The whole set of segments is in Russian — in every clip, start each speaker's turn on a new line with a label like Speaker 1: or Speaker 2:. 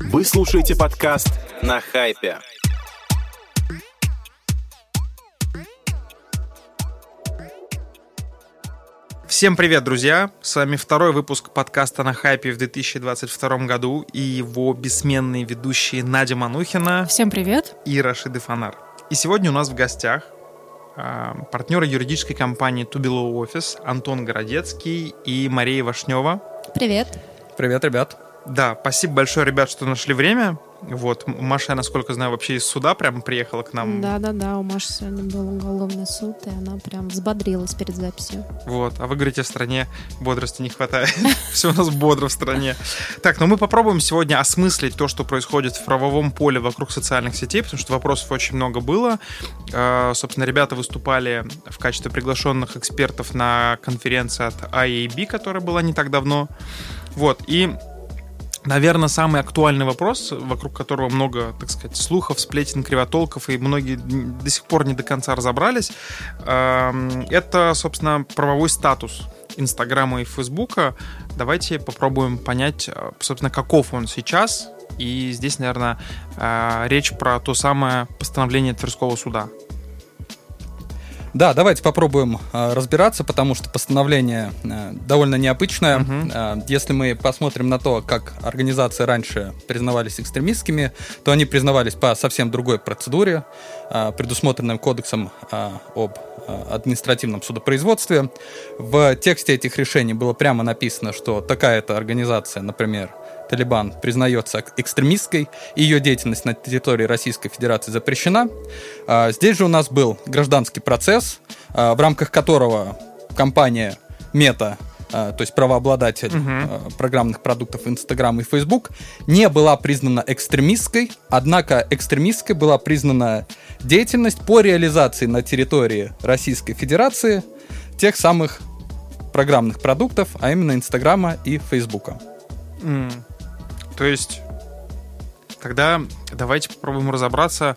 Speaker 1: Вы слушаете подкаст на хайпе.
Speaker 2: Всем привет, друзья! С вами второй выпуск подкаста на хайпе в 2022 году и его бессменные ведущие Надя Манухина.
Speaker 3: Всем привет!
Speaker 2: И Рашиды Фонар. И сегодня у нас в гостях э, партнеры юридической компании Tubilo Office Антон Городецкий и Мария Вашнева.
Speaker 3: Привет!
Speaker 4: Привет, ребят!
Speaker 2: Да, спасибо большое, ребят, что нашли время. Вот, Маша, я, насколько знаю, вообще из суда прям приехала к нам.
Speaker 3: Да-да-да, у Маши сегодня был уголовный суд, и она прям взбодрилась перед записью.
Speaker 2: Вот, а вы говорите, в стране бодрости не хватает. Все у нас бодро в стране. Так, ну мы попробуем сегодня осмыслить то, что происходит в правовом поле вокруг социальных сетей, потому что вопросов очень много было. А, собственно, ребята выступали в качестве приглашенных экспертов на конференции от IAB, которая была не так давно. Вот, и Наверное, самый актуальный вопрос, вокруг которого много, так сказать, слухов, сплетен, кривотолков, и многие до сих пор не до конца разобрались, эм, это, собственно, правовой статус Инстаграма и Фейсбука. Давайте попробуем понять, э, собственно, каков он сейчас. И здесь, наверное, э, речь про то самое постановление Тверского суда.
Speaker 4: Да, давайте попробуем э, разбираться, потому что постановление э, довольно необычное. Угу. Э, если мы посмотрим на то, как организации раньше признавались экстремистскими, то они признавались по совсем другой процедуре, э, предусмотренным кодексом э, об административном судопроизводстве. В тексте этих решений было прямо написано, что такая-то организация, например, Талибан признается экстремистской, ее деятельность на территории Российской Федерации запрещена. А, здесь же у нас был гражданский процесс, а, в рамках которого компания Мета то есть правообладатель uh-huh. программных продуктов Instagram и Facebook, не была признана экстремистской, однако экстремистской была признана деятельность по реализации на территории Российской Федерации тех самых программных продуктов, а именно Инстаграма и Фейсбука.
Speaker 2: Mm. То есть тогда давайте попробуем разобраться,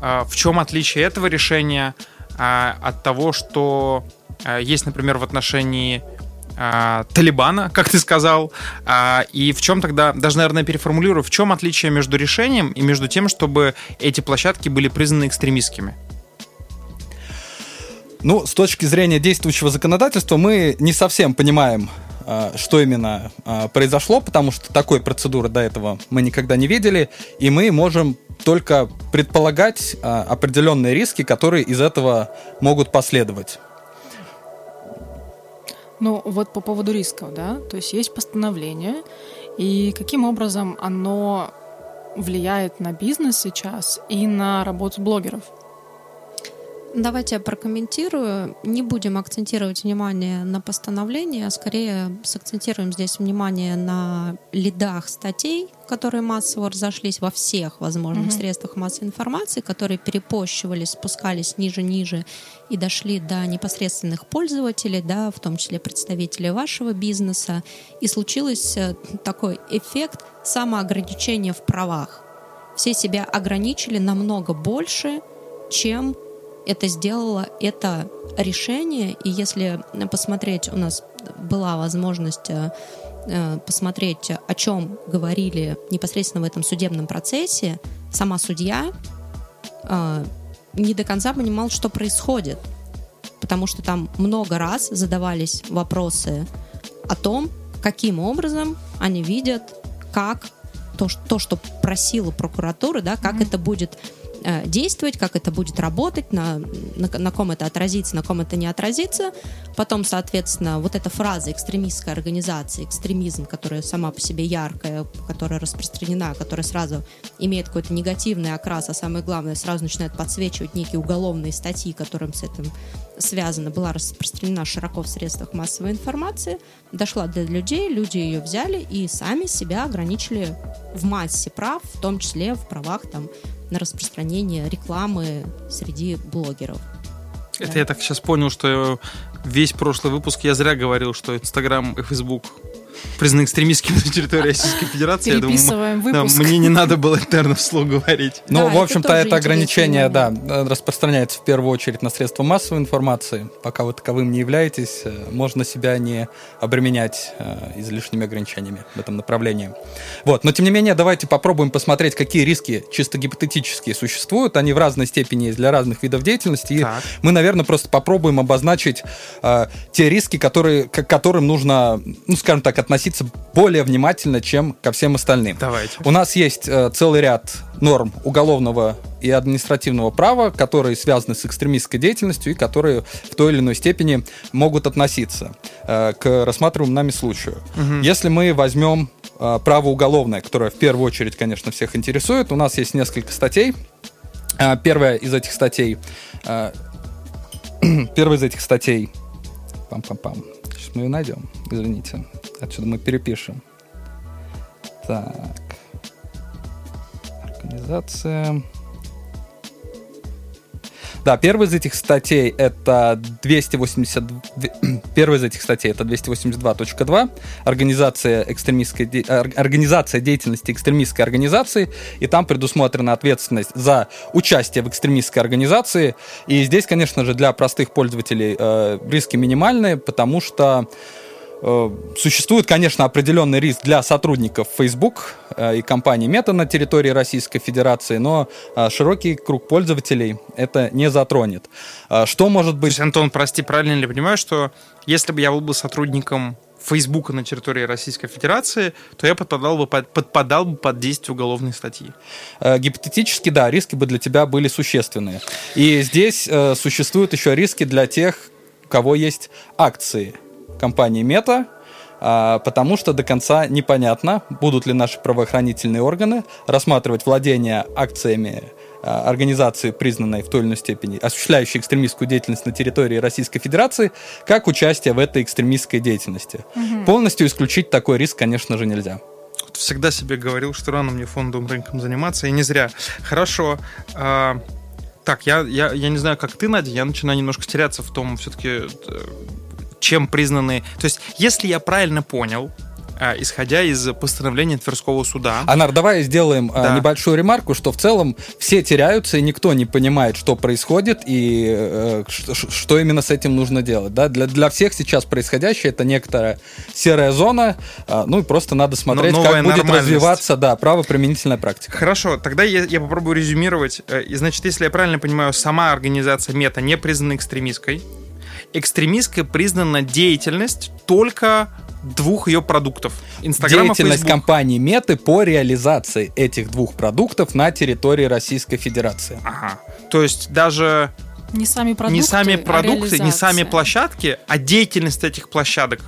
Speaker 2: а, в чем отличие этого решения а, от того, что а, есть, например, в отношении Талибана, как ты сказал, и в чем тогда, даже, наверное, переформулирую, в чем отличие между решением и между тем, чтобы эти площадки были признаны экстремистскими?
Speaker 4: Ну, с точки зрения действующего законодательства мы не совсем понимаем, что именно а, произошло, потому что такой процедуры до этого мы никогда не видели, и мы можем только предполагать а, определенные риски, которые из этого могут последовать.
Speaker 3: Ну, вот по поводу рисков, да, то есть есть постановление, и каким образом оно влияет на бизнес сейчас и на работу блогеров?
Speaker 5: Давайте я прокомментирую. Не будем акцентировать внимание на постановлении, а скорее сакцентируем здесь внимание на лидах статей, которые массово разошлись во всех возможных mm-hmm. средствах массовой информации, которые перепощивались, спускались ниже-ниже и дошли до непосредственных пользователей, да, в том числе представителей вашего бизнеса. И случился э, такой эффект самоограничения в правах. Все себя ограничили намного больше, чем это сделало это решение. И если посмотреть, у нас была возможность э, э, посмотреть, о чем говорили непосредственно в этом судебном процессе, сама судья э, не до конца понимал, что происходит. Потому что там много раз задавались вопросы о том, каким образом они видят, как то, то что просила прокуратура, да, как mm-hmm. это будет Э, действовать, как это будет работать, на, на, на ком это отразится, на ком это не отразится. Потом, соответственно, вот эта фраза экстремистская организация, экстремизм, которая сама по себе яркая, которая распространена, которая сразу имеет какой-то негативный окрас, а самое главное, сразу начинает подсвечивать некие уголовные статьи, которым с этим связано, была распространена широко в средствах массовой информации, дошла до людей, люди ее взяли и сами себя ограничили в массе прав, в том числе в правах там, на распространение рекламы среди блогеров.
Speaker 2: Это да. я так сейчас понял, что весь прошлый выпуск я зря говорил, что Инстаграм и Фейсбук признаны экстремистскими на территории Российской Федерации. Я думаю, да,
Speaker 3: выпуск.
Speaker 2: мне не надо было это, наверное, вслух говорить.
Speaker 4: Ну,
Speaker 5: Да,
Speaker 4: в
Speaker 5: это
Speaker 4: общем-то, это,
Speaker 5: интересный
Speaker 4: ограничение, да,
Speaker 5: момент.
Speaker 4: распространяется в первую очередь на средства массовой информации. Пока вы таковым не являетесь, э, можно себя не обременять э, излишними ограничениями в этом направлении. Вот, но тем не менее, давайте попробуем посмотреть, какие риски чисто гипотетические существуют. Они в разной степени есть для разных видов деятельности. И
Speaker 2: Так.
Speaker 4: мы, наверное, просто попробуем обозначить э, те риски, которые, к которым нужно, ну, скажем так, относиться более внимательно, чем ко всем остальным.
Speaker 2: Давайте.
Speaker 4: У нас есть э, целый ряд норм уголовного и административного права, которые связаны с экстремистской деятельностью и которые в той или иной степени могут относиться э, к рассматриваемому нами случаю. Если мы возьмем э, право уголовное, которое в первую очередь, конечно, всех интересует, у нас есть несколько статей. Э, Первая из этих статей, э, первая из этих статей, пам-пам-пам, сейчас мы ее найдем, извините, отсюда мы перепишем. Так. Организация. Да, первая из этих статей это 280... Первая из этих статей это 282.2. Организация, экстремистской, организация деятельности экстремистской организации. И там предусмотрена ответственность за участие в экстремистской организации. И здесь, конечно же, для простых пользователей э, риски минимальные, потому что Существует, конечно, определенный риск для сотрудников Facebook э, и компании Meta на территории Российской Федерации, но э, широкий круг пользователей это не затронет. Э, Что может
Speaker 2: То
Speaker 4: быть...
Speaker 2: есть, Антон, прости, правильно ли я понимаю, что если бы я был бы сотрудником Фейсбука на территории Российской Федерации, то я подпадал бы под, подпадал бы под действие уголовной статьи.
Speaker 4: Э, Гипотетически, да, риски бы для тебя были существенные. И здесь э, существуют еще риски для тех, у кого есть акции компании Meta, а, потому что до конца непонятно, будут ли наши правоохранительные органы рассматривать владение акциями а, организации, признанной в той или иной степени, осуществляющей экстремистскую деятельность на территории Российской Федерации, как участие в этой экстремистской деятельности. Полностью исключить такой риск, конечно же, нельзя.
Speaker 2: Вот Всегда себе говорил, что рано мне фондовым рынком заниматься, и не зря. Хорошо. а, так, я, я, я не знаю, как ты, Надя, я начинаю немножко теряться в том, все-таки, чем признаны... То есть, если я правильно понял, а, исходя из постановления Тверского суда...
Speaker 4: Анар, давай сделаем а,
Speaker 2: Да.
Speaker 4: небольшую ремарку, что в целом все теряются, и никто не понимает, что происходит и э, что именно с этим нужно делать. Да? Для, для всех сейчас происходящее это некоторая серая зона, а, ну и просто надо смотреть,
Speaker 2: новая
Speaker 4: как будет развиваться да, правоприменительная практика.
Speaker 2: Хорошо, тогда я, я попробую резюмировать. Э, И, значит, если я правильно понимаю, сама организация Мета не признана экстремистской. Экстремистской признана деятельность только двух ее продуктов. Инстаграма,
Speaker 4: Деятельность
Speaker 2: Facebook.
Speaker 4: компании Меты по реализации этих двух продуктов на территории Российской Федерации.
Speaker 2: Ага. То есть даже
Speaker 3: Не сами продукты,
Speaker 2: не сами
Speaker 3: а
Speaker 2: продукты, не сами площадки, а деятельность этих площадок.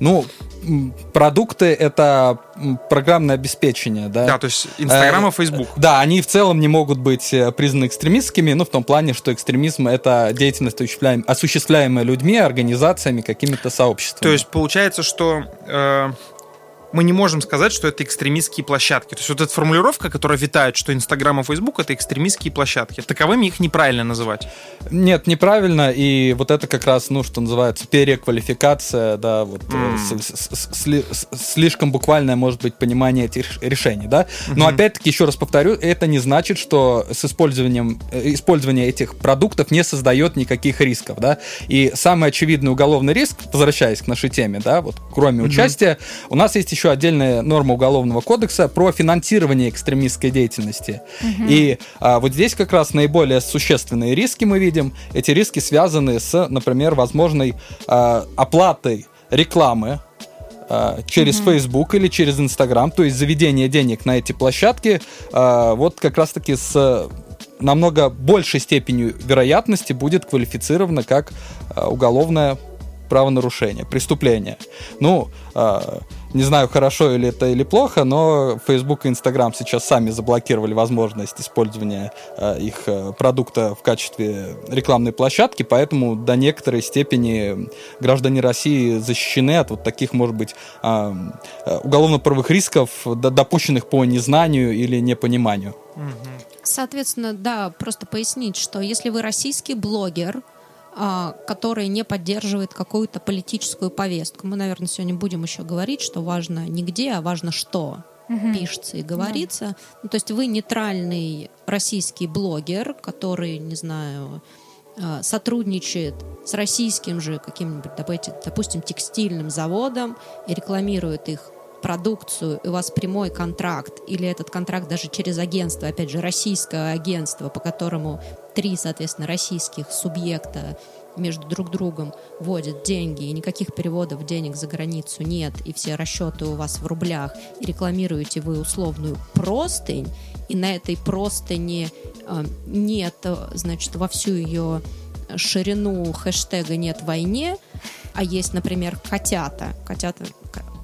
Speaker 4: Ну, продукты это программное обеспечение, да.
Speaker 2: Да, то есть Инстаграм
Speaker 4: Э,
Speaker 2: и Facebook.
Speaker 4: Да, они в целом не могут быть э, признаны экстремистскими, ну, в том плане, что экстремизм — это деятельность, осуществляем- осуществляемая людьми, организациями, какими-то сообществами.
Speaker 2: То есть получается, что э, мы не можем сказать, что это экстремистские площадки. То есть вот эта формулировка, которая витает, что Инстаграм и Фейсбук это экстремистские площадки. Таковыми их неправильно называть.
Speaker 4: Нет, неправильно, и вот это как раз, ну, что называется, переквалификация, да, вот
Speaker 2: М.
Speaker 4: с- с- с- сли- с- слишком буквальное, может быть, понимание этих решений, да. Но опять-таки, еще раз повторю, это не значит, что с использованием, э, использование этих продуктов не создает никаких рисков, да. И самый очевидный уголовный риск, возвращаясь к нашей теме, да, вот кроме участия, у нас есть еще отдельная норма уголовного кодекса про финансирование экстремистской деятельности. И а, вот здесь как раз наиболее существенные риски мы видим. Эти риски связаны с, например, возможной а, оплатой рекламы а, через Facebook или через Instagram, то есть заведение денег на эти площадки, а, вот как раз-таки с намного большей степенью вероятности будет квалифицировано как а, уголовное правонарушение, преступление. Ну, не знаю, хорошо или это или плохо, но Facebook и Instagram сейчас сами заблокировали возможность использования а, их а, продукта в качестве рекламной площадки, поэтому до некоторой степени граждане России защищены от вот таких, может быть, а, уголовно-правовых рисков, допущенных по незнанию или непониманию.
Speaker 5: Соответственно, да, просто пояснить, что если вы российский блогер, а, который не поддерживает какую-то политическую повестку. Мы, наверное, сегодня будем еще говорить, что важно не где, а важно что угу. пишется и говорится. Да. Ну, то есть вы нейтральный российский блогер, который, не знаю, а, сотрудничает с российским же каким-нибудь, допустим, текстильным заводом и рекламирует их продукцию, у вас прямой контракт, или этот контракт даже через агентство, опять же, российское агентство, по которому три, соответственно, российских субъекта между друг другом вводят деньги, и никаких переводов денег за границу нет, и все расчеты у вас в рублях, и рекламируете вы условную простынь, и на этой простыни э, нет, значит, во всю ее ширину хэштега «нет войне», а есть, например, котята. Котята,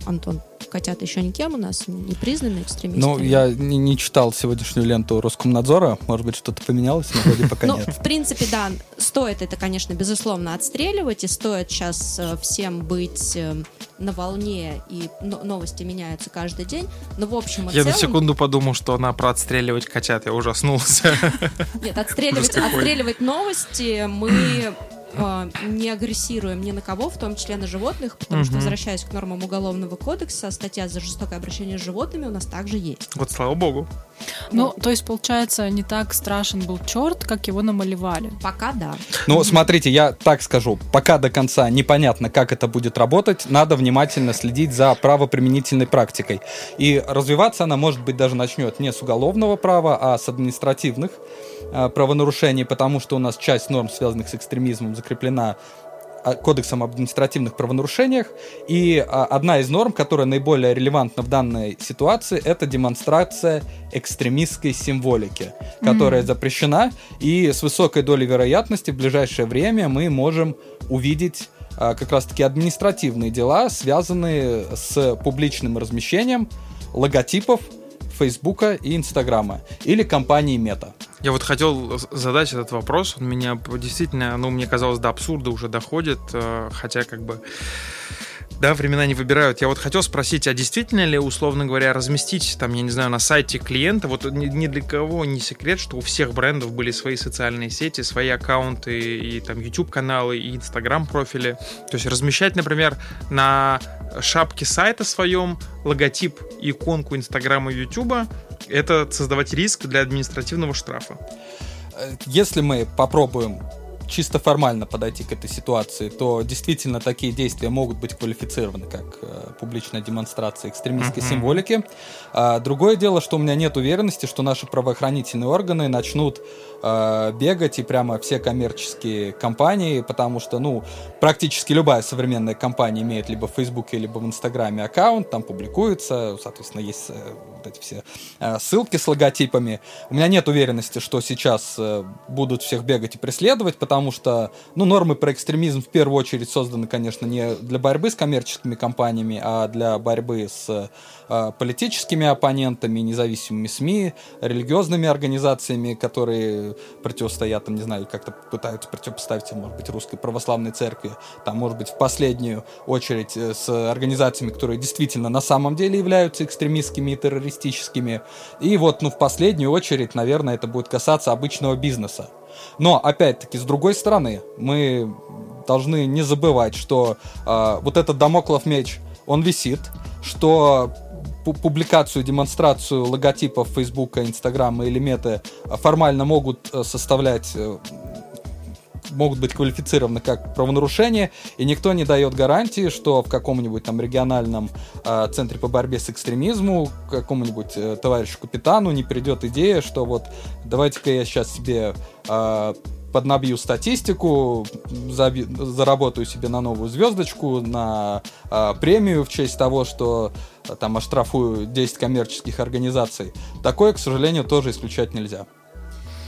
Speaker 5: Антон, котята еще никем у нас не признаны экстремистами.
Speaker 4: Ну, я не, не читал сегодняшнюю ленту Роскомнадзора. Может быть, что-то поменялось, но вроде пока
Speaker 5: ну,
Speaker 4: нет.
Speaker 5: В принципе, да, стоит это, конечно, безусловно, отстреливать, и стоит сейчас э, всем быть э, на волне, и новости меняются каждый день. Но в общем и
Speaker 2: Я
Speaker 5: целом...
Speaker 2: на секунду подумал, что она про отстреливать котят, я ужаснулся.
Speaker 5: Нет, отстреливать, отстреливать новости мы э, не агрессируем ни на кого, в том числе на животных, потому угу. что, возвращаясь к нормам Уголовного кодекса, статья за жестокое обращение с животными у нас также есть.
Speaker 2: Вот слава богу.
Speaker 3: Ну, то есть, получается, не так страшен был черт, как его намалевали.
Speaker 5: Пока да.
Speaker 4: Ну, смотрите, я так скажу. Пока до конца непонятно, как это будет работать, надо внимательно следить за правоприменительной практикой. И развиваться она, может быть, даже начнет не с уголовного права, а с административных правонарушений, потому что у нас часть норм, связанных с экстремизмом, закреплена а, Кодексом об административных правонарушениях. И а, одна из норм, которая наиболее релевантна в данной ситуации, это демонстрация экстремистской символики, которая mm-hmm. запрещена. И с высокой долей вероятности в ближайшее время мы можем увидеть как раз-таки административные дела, связанные с публичным размещением логотипов Фейсбука и Инстаграма или компании Мета.
Speaker 2: Я вот хотел задать этот вопрос, он меня действительно, ну, мне казалось, до абсурда уже доходит, э, хотя как бы да, времена не выбирают. Я вот хотел спросить, а действительно ли, условно говоря, разместить там, я не знаю, на сайте клиента, вот ни, ни для кого не секрет, что у всех брендов были свои социальные сети, свои аккаунты и там YouTube-каналы, и Instagram-профили. То есть размещать, например, на шапке сайта своем логотип, иконку Инстаграма и Ютуба, это создавать риск для административного штрафа.
Speaker 4: Если мы попробуем чисто формально подойти к этой ситуации, то действительно такие действия могут быть квалифицированы как э, публичная демонстрация экстремистской uh-huh. символики. А, другое дело, что у меня нет уверенности, что наши правоохранительные органы начнут э, бегать и прямо все коммерческие компании, потому что, ну, практически любая современная компания имеет либо в Фейсбуке, либо в Инстаграме аккаунт, там публикуется, соответственно, есть э, эти все э, ссылки с логотипами. У меня нет уверенности, что сейчас э, будут всех бегать и преследовать, потому что, ну, нормы про экстремизм в первую очередь созданы, конечно, не для борьбы с коммерческими компаниями, а для борьбы с э, политическими оппонентами, независимыми СМИ, религиозными организациями, которые противостоят, там, не знаю, как-то пытаются противопоставить, может быть, русской православной церкви, там, может быть, в последнюю очередь э, с организациями, которые действительно на самом деле являются экстремистскими и террористическими. И вот, ну, в последнюю очередь, наверное, это будет касаться обычного бизнеса. Но, опять-таки, с другой стороны, мы должны не забывать, что э, вот этот домоклов меч, он висит, что публикацию, демонстрацию логотипов Фейсбука, Инстаграма или Меты формально могут э, составлять э, могут быть квалифицированы как правонарушение, и никто не дает гарантии, что в каком-нибудь там региональном э, центре по борьбе с экстремизму какому-нибудь э, товарищу капитану не придет идея, что вот давайте-ка я сейчас себе э, поднабью статистику, заби, заработаю себе на новую звездочку, на э, премию в честь того, что э, там оштрафую 10 коммерческих организаций. Такое, к сожалению, тоже исключать нельзя.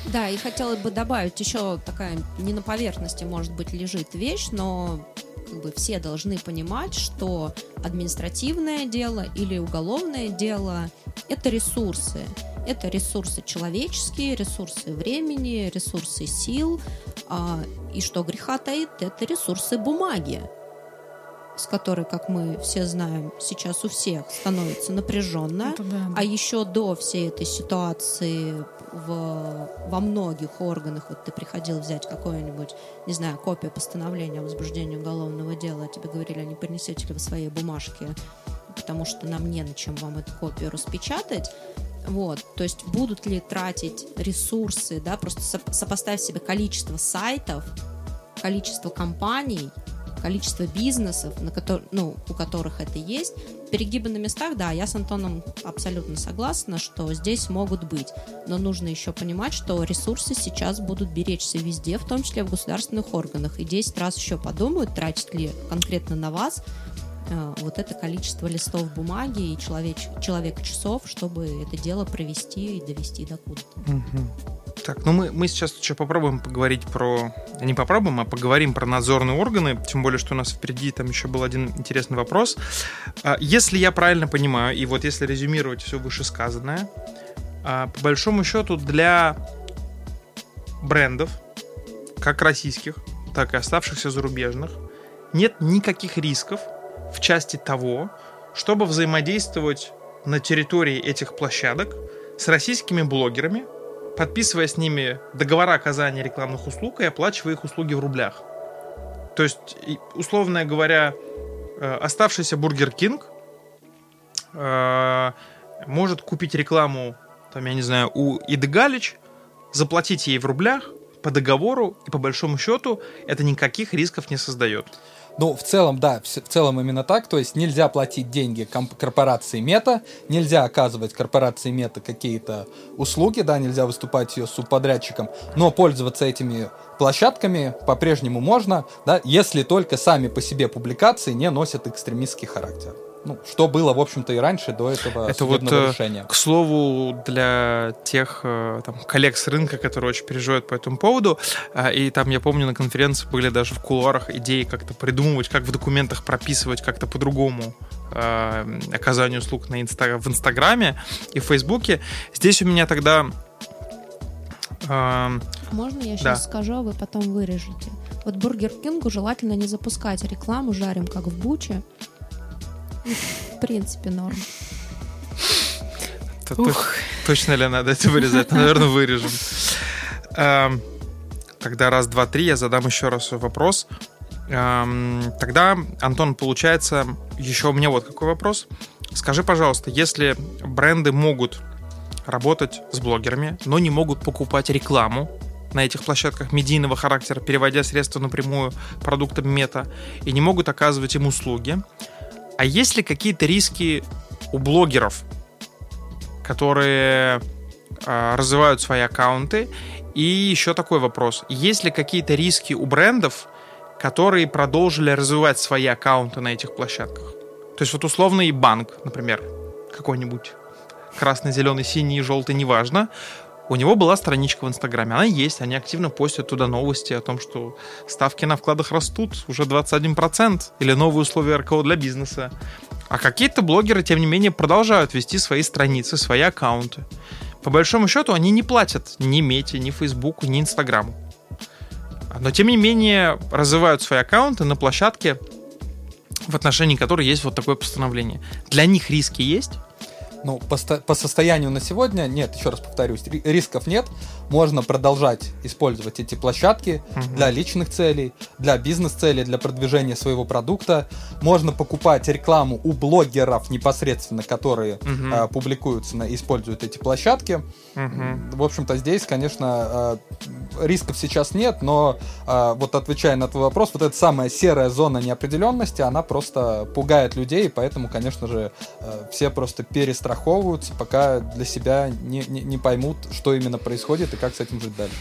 Speaker 5: Да, и хотелось бы добавить еще такая не на поверхности, может быть, лежит вещь, но как бы все должны понимать, что административное дело или уголовное дело – это ресурсы. Это ресурсы человеческие, ресурсы времени, ресурсы сил. А, и что греха таит, это ресурсы бумаги. С которой, как мы все знаем, сейчас у всех становится напряженная.
Speaker 3: Это да.
Speaker 5: А еще до всей этой ситуации в, во многих органах, вот ты приходил взять какое-нибудь, не знаю, копию постановления о возбуждении уголовного дела, а тебе говорили, а не принесете ли вы свои бумажки, потому что нам не на чем вам эту копию распечатать. Вот, то есть будут ли тратить ресурсы, да, просто со- сопоставь себе количество сайтов, количество компаний, количество бизнесов, на котор- ну, у которых это есть. Перегибы на местах, да, я с Антоном абсолютно согласна, что здесь могут быть. Но нужно еще понимать, что ресурсы сейчас будут беречься везде, в том числе в государственных органах. И 10 раз еще подумают, тратить ли конкретно на вас э, вот это количество листов бумаги и человеч- человека часов, чтобы это дело провести и довести до куда-то.
Speaker 2: Мгм. Так, ну мы, мы сейчас еще попробуем поговорить про... Не попробуем, а поговорим про надзорные органы, тем более, что у нас впереди там еще был один интересный вопрос. А, Если я правильно понимаю, и вот если резюмировать все вышесказанное, а, по большому счету для брендов, как российских, так и оставшихся зарубежных, нет никаких рисков в части того, чтобы взаимодействовать на территории этих площадок с российскими блогерами, подписывая с ними договора оказания рекламных услуг и оплачивая их услуги в рублях. То есть, условно говоря, э, оставшийся Бургер Кинг э, может купить рекламу, там, я не знаю, у Иды Галич, заплатить ей в рублях по договору, и по большому счету это никаких рисков не создает.
Speaker 4: Ну, в целом, да, в целом именно так. То есть нельзя платить деньги корпорации Мета, нельзя оказывать корпорации Мета какие-то услуги, да, нельзя выступать ее субподрядчиком, но пользоваться этими площадками по-прежнему можно, да, если только сами по себе публикации не носят экстремистский характер. Ну, что было, в общем-то, и раньше до этого
Speaker 2: Это вот,
Speaker 4: судебного
Speaker 2: э,
Speaker 4: решения.
Speaker 2: К слову, для тех э, там, коллег с рынка, которые очень переживают по этому поводу, э, и там, я помню, на конференции были даже в кулуарах идеи как-то придумывать, как в документах прописывать как-то по-другому э, оказание услуг на инста- в Инстаграме и в Фейсбуке. Здесь у меня тогда... э,
Speaker 5: Можно я сейчас
Speaker 2: Да.
Speaker 5: скажу, а вы потом вырежете? Вот Бургер Кингу желательно не запускать рекламу «Жарим как в Буче». В принципе, норм.
Speaker 2: то- точно ли надо это вырезать? Ну, Наверное, вырежем. Эм, Тогда раз, два, три, я задам еще раз вопрос. Эм, Тогда, Антон, получается, еще у меня вот какой вопрос. Скажи, пожалуйста, если бренды могут работать с блогерами, но не могут покупать рекламу на этих площадках медийного характера, переводя средства напрямую продуктам мета, и не могут оказывать им услуги, а есть ли какие-то риски у блогеров, которые а, развивают свои аккаунты. И еще такой вопрос. Есть ли какие-то риски у брендов, которые продолжили развивать свои аккаунты на этих площадках? То есть вот условный банк, например, какой-нибудь красный, зеленый, синий, желтый, неважно, у него была страничка в Инстаграме. Она есть, они активно постят туда новости о том, что ставки на вкладах растут, уже 21%, или новые условия РКО для бизнеса. А какие-то блогеры, тем не менее, продолжают вести свои страницы, свои аккаунты. По большому счету, они не платят ни Мете, ни Фейсбуку, ни Инстаграму. Но, тем не менее, развивают свои аккаунты на площадке, в отношении которой есть вот такое постановление. Для них риски есть,
Speaker 4: Ну, по, по состоянию на сегодня, нет, еще раз повторюсь, ри- рисков нет. Можно продолжать использовать эти площадки
Speaker 2: Мгм.
Speaker 4: для личных целей, для бизнес-целей, для продвижения своего продукта. Можно покупать рекламу у блогеров непосредственно, которые
Speaker 2: Мгм.
Speaker 4: э, публикуются, на, используют эти площадки.
Speaker 2: Мгм.
Speaker 4: В общем-то, здесь, конечно, э, рисков сейчас нет, но э, вот отвечая на твой вопрос, вот эта самая серая зона неопределенности, она просто пугает людей, и поэтому, конечно же, э, все просто перестраховываются, пока для себя не, не, не поймут, что именно происходит и как с этим жить дальше.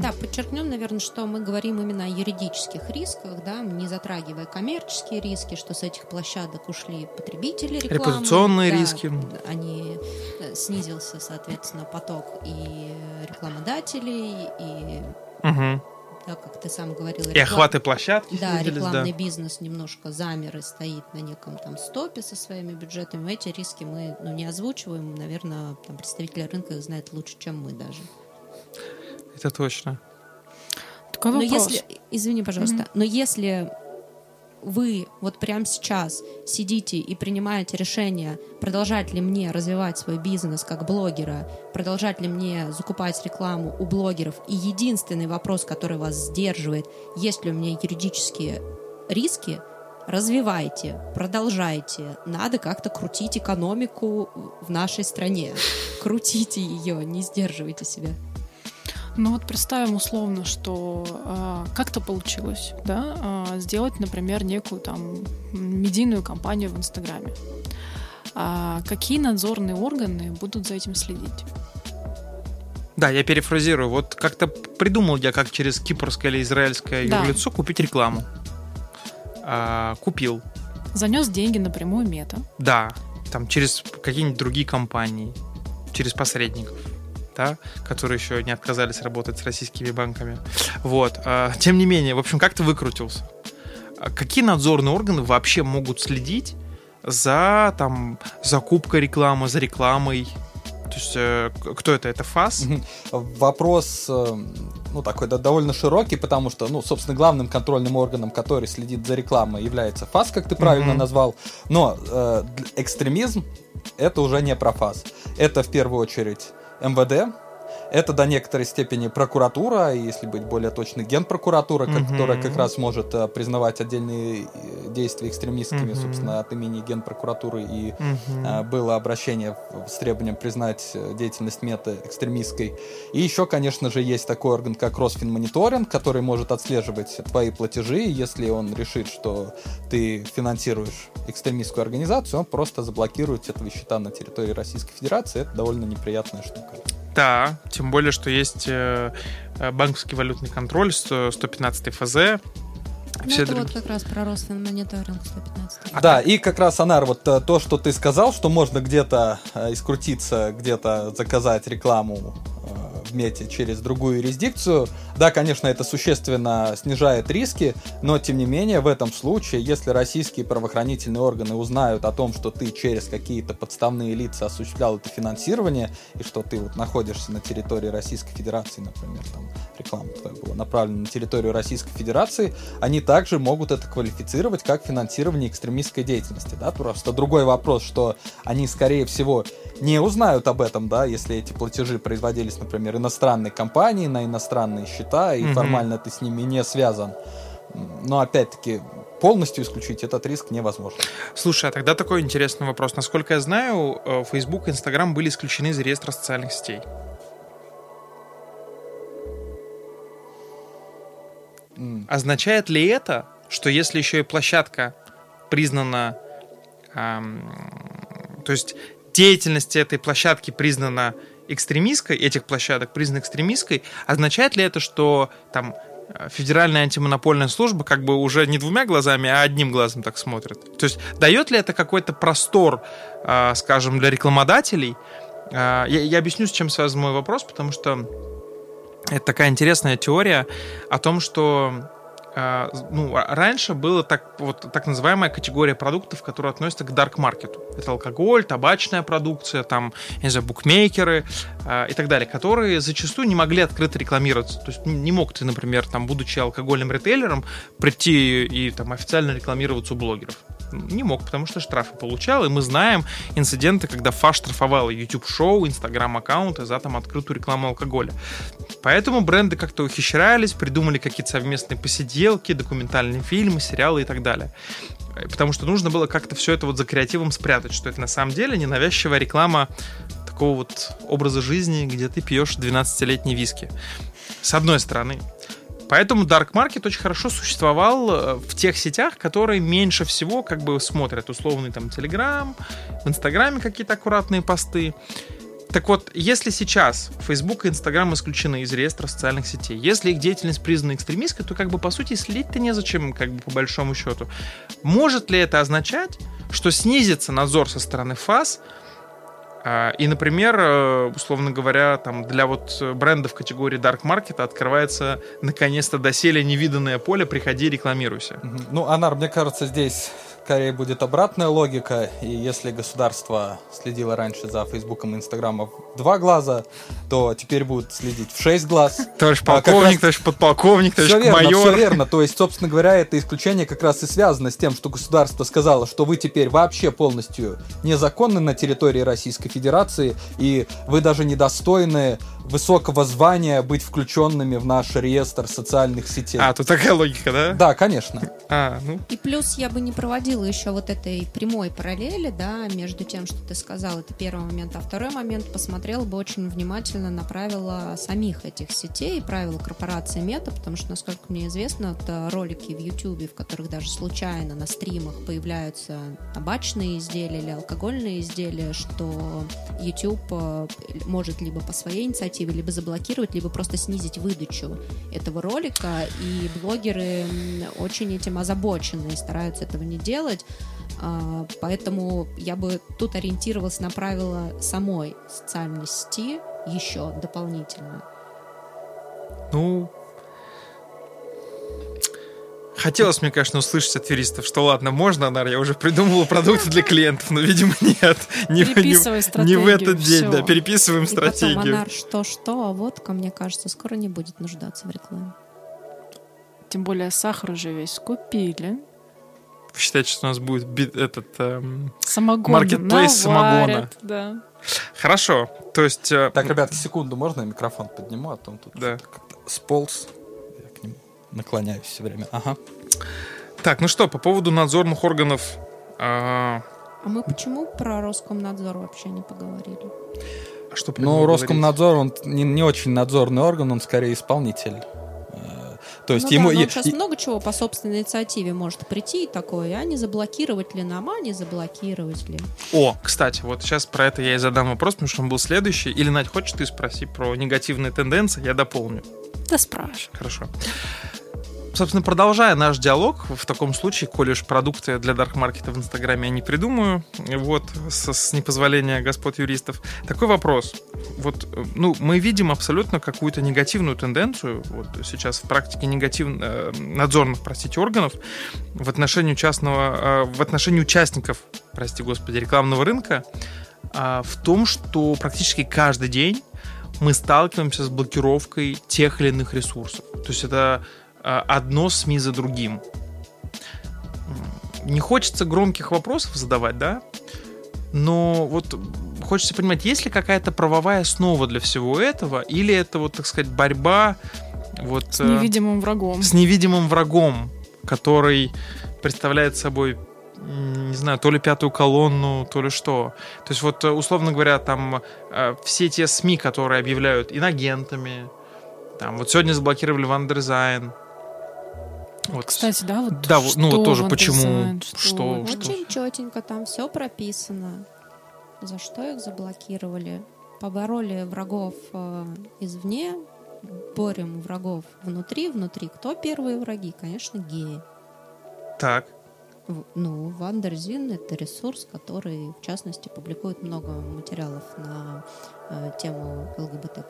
Speaker 5: Да, подчеркнем, наверное, что мы говорим именно о юридических рисках, да, не затрагивая коммерческие риски, что с этих площадок ушли потребители рекламы.
Speaker 2: Репутационные
Speaker 5: да,
Speaker 2: риски.
Speaker 5: Они э, снизился, соответственно, поток и рекламодателей, и,
Speaker 2: Мгм.
Speaker 5: Да, как ты сам говорил,
Speaker 2: И
Speaker 5: реклам-
Speaker 2: охваты площадки
Speaker 5: Да,
Speaker 2: снизились,
Speaker 5: рекламный бизнес немножко замер и стоит на неком там стопе со своими бюджетами. Эти риски мы ну, не озвучиваем. Наверное, там представители рынка их знают лучше, чем мы даже.
Speaker 2: Это точно.
Speaker 3: Такой
Speaker 5: Но
Speaker 3: вопрос.
Speaker 5: если, извини, пожалуйста, но если вы вот прямо сейчас сидите и принимаете решение, продолжать ли мне развивать свой бизнес как блогера, продолжать ли мне закупать рекламу у блогеров, и единственный вопрос, который вас сдерживает, есть ли у меня юридические риски, развивайте, продолжайте. Надо как-то крутить экономику в нашей стране. Крутите ее, не сдерживайте себя.
Speaker 3: Ну вот представим условно, что э, как-то получилось, да, э, сделать, например, некую там медийную кампанию в Инстаграме. А какие надзорные органы будут за этим следить?
Speaker 2: Да, я перефразирую. Вот как-то придумал я, как через кипрское или израильское
Speaker 3: Да.
Speaker 2: юрлицо купить рекламу. А, купил.
Speaker 3: Занес деньги напрямую мета.
Speaker 2: Да, там через какие-нибудь другие компании, через посредников, да, которые еще не отказались работать с российскими банками. Вот. а, Тем не менее, в общем, как ты выкрутился? А Какие надзорные органы вообще могут следить за там закупкой рекламы, за рекламой? То есть э, кто это? Это ФАС?
Speaker 4: Вопрос, э, ну, такой да, довольно широкий, потому что, ну, собственно, главным контрольным органом, который следит за рекламой, является ФАС, как ты правильно
Speaker 2: Мгм.
Speaker 4: назвал. Но э, экстремизм это уже не про ФАС. Это в первую очередь МВД. Это до некоторой степени прокуратура, если быть более точно, генпрокуратура,
Speaker 2: Мгм.
Speaker 4: которая как раз может э, признавать отдельные э, действия экстремистскими,
Speaker 2: Мгм.
Speaker 4: собственно, от имени генпрокуратуры и а, было обращение с требованием признать деятельность мета экстремистской. И еще, конечно же, есть такой орган, как Росфинмониторинг, который может отслеживать твои платежи. Если он решит, что ты финансируешь экстремистскую организацию, он просто заблокирует твои счета на территории Российской Федерации. Это довольно неприятная штука.
Speaker 2: Да, тем более, что есть э, э, банковский валютный контроль, 100 115 ФЗ.
Speaker 5: Ну,
Speaker 2: Все
Speaker 5: это
Speaker 2: друг-
Speaker 5: вот как раз про Росфинмониторинг 115.
Speaker 2: А
Speaker 4: да, и как раз, Анар, вот э, то, что ты сказал, что можно где-то э, искрутиться, где-то заказать рекламу э, в мете через другую юрисдикцию, да, конечно, это существенно снижает риски, но, тем не менее, в этом случае, если российские правоохранительные органы узнают о том, что ты через какие-то подставные лица осуществлял это финансирование, и что ты вот находишься на территории Российской Федерации, например, там реклама твоя была направлена на территорию Российской Федерации, они также могут это квалифицировать как финансирование экстремистской деятельности, да, просто другой вопрос, что они, скорее всего, не узнают об этом, да, если эти платежи производились, например, иностранной компанией на иностранные счета, и
Speaker 2: Мгм.
Speaker 4: формально ты с ними не связан. Но, опять-таки, полностью исключить этот риск невозможно.
Speaker 2: Слушай, а тогда такой интересный вопрос. Насколько я знаю, э, Facebook и Instagram были исключены из реестра социальных сетей.
Speaker 4: М.
Speaker 2: Означает ли это, что если еще и площадка признана, ам, то есть деятельность этой площадки признана экстремистской, этих площадок признана экстремистской, означает ли это, что там э, Федеральная антимонопольная служба как бы уже не двумя глазами, а одним глазом так смотрит? То есть дает ли это какой-то простор, а, скажем, для рекламодателей? А, Я, я объясню, с чем связан мой вопрос, потому что это такая интересная теория о том, что э, ну, а- раньше была так, вот, так называемая категория продуктов, которые относятся к dark маркету. Это алкоголь, табачная продукция, там, не знаю, букмекеры э, и так далее, которые зачастую не могли открыто рекламироваться. То есть не мог ты, например, там, будучи алкогольным ритейлером, прийти и там официально рекламироваться у блогеров. Не мог, потому что штрафы получал, и мы знаем инциденты, когда ФАШ штрафовал YouTube-шоу, Instagram-аккаунты за там открытую рекламу алкоголя. Поэтому бренды как-то ухищрялись, придумали какие-то совместные посиделки, документальные фильмы, сериалы и так далее. Э, Потому что нужно было как-то все это вот за креативом спрятать, что это на самом деле ненавязчивая реклама такого вот образа жизни, где ты пьешь 12-летний виски. С одной стороны. Поэтому Dark Market очень хорошо существовал э, в тех сетях, которые меньше всего как бы смотрят. Условный там Telegram, в Инстаграме какие-то аккуратные посты. Так вот, если сейчас Facebook и Instagram исключены из реестра социальных сетей, если их деятельность признана экстремистской, то как бы по сути следить-то незачем, как бы по большому счету. Может ли это означать, что снизится надзор со стороны ФАС, а, и, например, э, условно говоря, там для вот э, брендов категории Dark Market открывается наконец-то доселе невиданное поле «Приходи, рекламируйся».
Speaker 4: Ну, Анар, мне кажется, здесь скорее будет обратная логика, и если государство следило раньше за Фейсбуком и Инстаграмом в два глаза, то теперь будут следить в шесть глаз.
Speaker 2: Товарищ
Speaker 4: А,
Speaker 2: полковник,
Speaker 4: раз-
Speaker 2: товарищ подполковник, товарищ
Speaker 4: Все верно,
Speaker 2: майор.
Speaker 4: все верно. То есть, собственно говоря, это исключение как раз и связано с тем, что государство сказало, что вы теперь вообще полностью незаконны на территории Российской Федерации, и вы даже недостойны высокого звания быть включенными в наш реестр социальных сетей.
Speaker 2: А, тут такая логика, да?
Speaker 4: Да, конечно.
Speaker 2: А, ну,
Speaker 5: И плюс я бы не проводила еще вот этой прямой параллели, да, между тем, что ты сказал, это первый момент, а второй момент посмотрела бы очень внимательно на правила самих этих сетей, правила корпорации Мета, потому что, насколько мне известно, это ролики в YouTube, в которых даже случайно на стримах появляются табачные изделия или алкогольные изделия, что YouTube э, может либо по своей инициативе, либо заблокировать, либо просто снизить выдачу этого ролика, и блогеры очень этим озабочены и стараются этого не делать. А, Поэтому я бы тут ориентировалась на правила самой социальной сети еще дополнительно.
Speaker 2: ну... Хотелось мне, конечно, услышать от юристов, что ладно, можно, Нар, я уже придумывал продукты для клиентов, но, видимо, нет. Не, в- не,
Speaker 3: Переписывай
Speaker 2: в- не в этот день,
Speaker 3: всё.
Speaker 2: да, переписываем
Speaker 5: И потом,
Speaker 2: стратегию.
Speaker 5: Анар, что-что, а водка, мне кажется, скоро не будет нуждаться в рекламе.
Speaker 3: Тем более сахар уже весь купили.
Speaker 2: Вы считаете, что у нас будет этот... эм,
Speaker 3: Самогон
Speaker 2: Маркетплейс самогона.
Speaker 3: наварят, Да.
Speaker 2: Хорошо, то есть... э,
Speaker 4: Так, ребятки, секунду, можно я микрофон подниму, а то он тут
Speaker 2: Да.
Speaker 4: как-то сполз. Наклоняюсь все время. Ага.
Speaker 2: Так, ну что, по поводу надзорных органов... а,
Speaker 5: А мы почему про Роскомнадзор вообще не поговорили?
Speaker 2: а что про
Speaker 4: Ну, Роскомнадзор, он не, не очень надзорный орган, он скорее исполнитель. Э, То есть
Speaker 5: Ну да,
Speaker 4: ему...
Speaker 5: но
Speaker 4: и-
Speaker 5: он сейчас
Speaker 4: и-
Speaker 5: много чего по собственной инициативе может прийти и такое, а не заблокировать ли нам, а не заблокировать ли.
Speaker 2: О, кстати, вот сейчас про это я и задам вопрос, потому что он был следующий. Или, Надь, хочешь ты спроси про негативные тенденции? Я дополню.
Speaker 3: Да спрашивай.
Speaker 2: Хорошо. Собственно, продолжая наш диалог, в таком случае, коли уж продукты для дарк-маркета в Инстаграме я не придумаю, вот, с, с непозволения господ юристов, такой вопрос. Вот, э, ну, мы видим абсолютно какую-то негативную тенденцию, вот сейчас в практике негативно, э, надзорных, простите, органов в отношении частного, э, в отношении участников, прости господи, рекламного рынка, а, в том, что практически каждый день мы сталкиваемся с блокировкой тех или иных ресурсов. То есть это одно СМИ за другим. Не хочется громких вопросов задавать, да? Но вот хочется понимать, есть ли какая-то правовая основа для всего этого, или это вот, так сказать, борьба вот
Speaker 3: С
Speaker 2: э,
Speaker 3: невидимым врагом.
Speaker 2: с невидимым врагом, который представляет собой, не знаю, то ли пятую колонну, то ли что. То есть вот, э, условно говоря, там э, все те СМИ, которые объявляют инагентами, там, вот сегодня заблокировали Wonderzine. Вот.
Speaker 3: Кстати, да, вот
Speaker 2: Да, вот, ну вот
Speaker 3: что
Speaker 2: тоже
Speaker 3: Ван
Speaker 2: почему,
Speaker 3: Дизайн,
Speaker 2: что-
Speaker 3: что-
Speaker 2: что-
Speaker 5: Очень четенько там все прописано. За что их заблокировали? Побороли врагов э, извне, борем врагов внутри. Внутри кто первые враги? Конечно, геи.
Speaker 2: Так.
Speaker 5: В- Ну, Вандерзин — это ресурс, который, в частности, публикует много материалов на э, тему ЛГБТ+,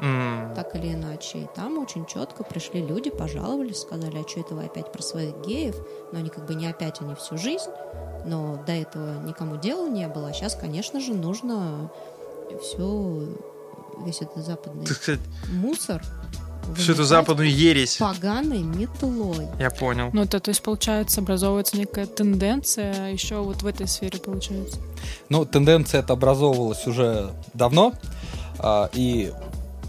Speaker 2: М,
Speaker 5: так или иначе. И там очень четко пришли люди, пожаловались, сказали, а что это вы опять про своих геев? Но они как бы не опять, они всю жизнь, но до этого никому дела не было. А сейчас, конечно же, нужно всю, весь этот западный
Speaker 2: сказать,
Speaker 5: мусор
Speaker 2: всю эту западную ересь.
Speaker 5: поганой метлой.
Speaker 2: Я понял.
Speaker 3: Ну, это, то есть, получается, образовывается некая тенденция еще вот в этой сфере, получается.
Speaker 4: Ну, тенденция эта образовывалась уже давно, а, и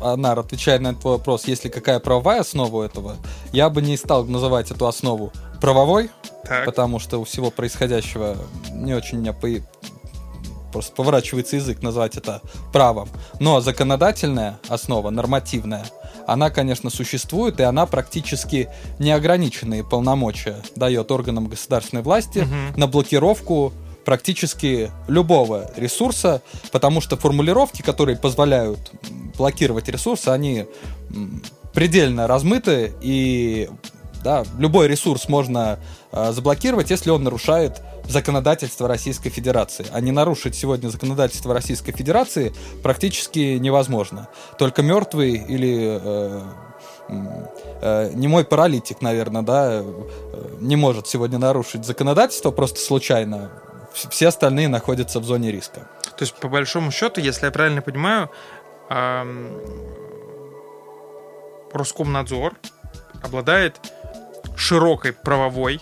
Speaker 4: Анар, отвечая на твой вопрос, есть ли какая правовая основа у этого, я бы не стал называть эту основу правовой,
Speaker 2: Так.
Speaker 4: потому что у всего происходящего не очень у меня по- просто поворачивается язык назвать это правом. Но законодательная основа, нормативная, она, конечно, существует, и она практически неограниченные полномочия дает органам государственной власти
Speaker 2: Мгм.
Speaker 4: на блокировку практически любого ресурса, потому что формулировки, которые позволяют блокировать ресурсы, они предельно размыты, и да, любой ресурс можно э, заблокировать, если он нарушает законодательство Российской Федерации. А не нарушить сегодня законодательство Российской Федерации практически невозможно. Только мертвый или э, э, не мой паралитик, наверное, да, не может сегодня нарушить законодательство просто случайно. Все остальные находятся в зоне риска.
Speaker 2: То есть, по большому счету, если я правильно понимаю, Роскомнадзор обладает широкой правовой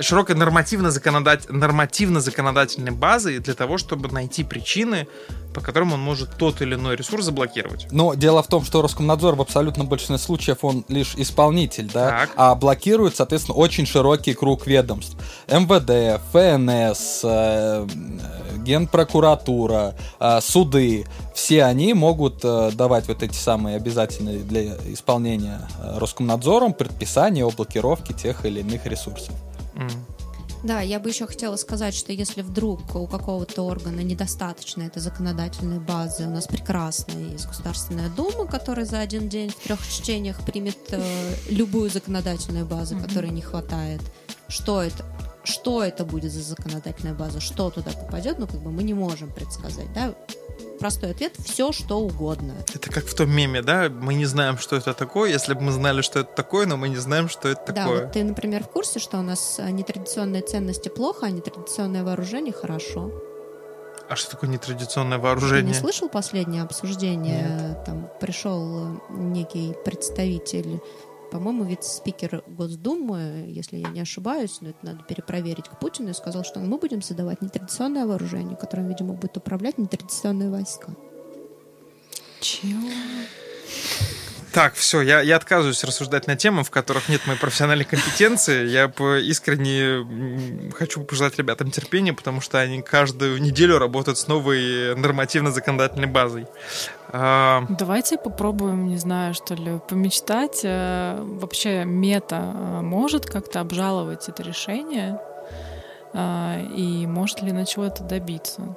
Speaker 2: широкой нормативно-законодатель, нормативно-законодательной базой для того, чтобы найти причины, по которым он может тот или иной ресурс заблокировать.
Speaker 4: Но дело в том, что Роскомнадзор в абсолютно большинстве случаев он лишь исполнитель, да, так. а блокирует, соответственно, очень широкий круг ведомств. МВД, ФНС, э, Генпрокуратура, э, суды, все они могут э, давать вот эти самые обязательные для исполнения э, Роскомнадзором предписания о блокировке тех или иных ресурсов.
Speaker 5: Да, я бы еще хотела сказать, что если вдруг у какого-то органа недостаточно этой законодательной базы, у нас прекрасная есть Государственная Дума, которая за один день в трех чтениях примет э, любую законодательную базу, mm-hmm. которой не хватает. Что это? Что это будет за законодательная база? Что туда попадет? Ну, как бы мы не можем предсказать, да? Простой ответ – все, что угодно.
Speaker 2: Это как в том меме, да? Мы не знаем, что это такое, если бы мы знали, что это такое, но мы не знаем, что это такое.
Speaker 5: Да, вот ты, например, в курсе, что у нас э, нетрадиционные ценности плохо, а нетрадиционное вооружение хорошо?
Speaker 2: А что такое нетрадиционное вооружение?
Speaker 5: Ты не слышал последнее обсуждение? Нет. Там пришел э, некий представитель по-моему, вице-спикер Госдумы, если я не ошибаюсь, но это надо перепроверить к Путину, и сказал, что мы будем создавать нетрадиционное вооружение, которым, видимо, будет управлять нетрадиционные войска.
Speaker 3: Чего?
Speaker 2: Так, все, я, я отказываюсь рассуждать на темы, в которых нет моей профессиональной компетенции. Я искренне хочу пожелать ребятам терпения, потому что они каждую неделю работают с новой нормативно-законодательной базой.
Speaker 3: А, Давайте попробуем, не знаю, что ли, помечтать. Э, вообще мета э, может как-то обжаловать это решение? Э, и может ли на чего-то добиться?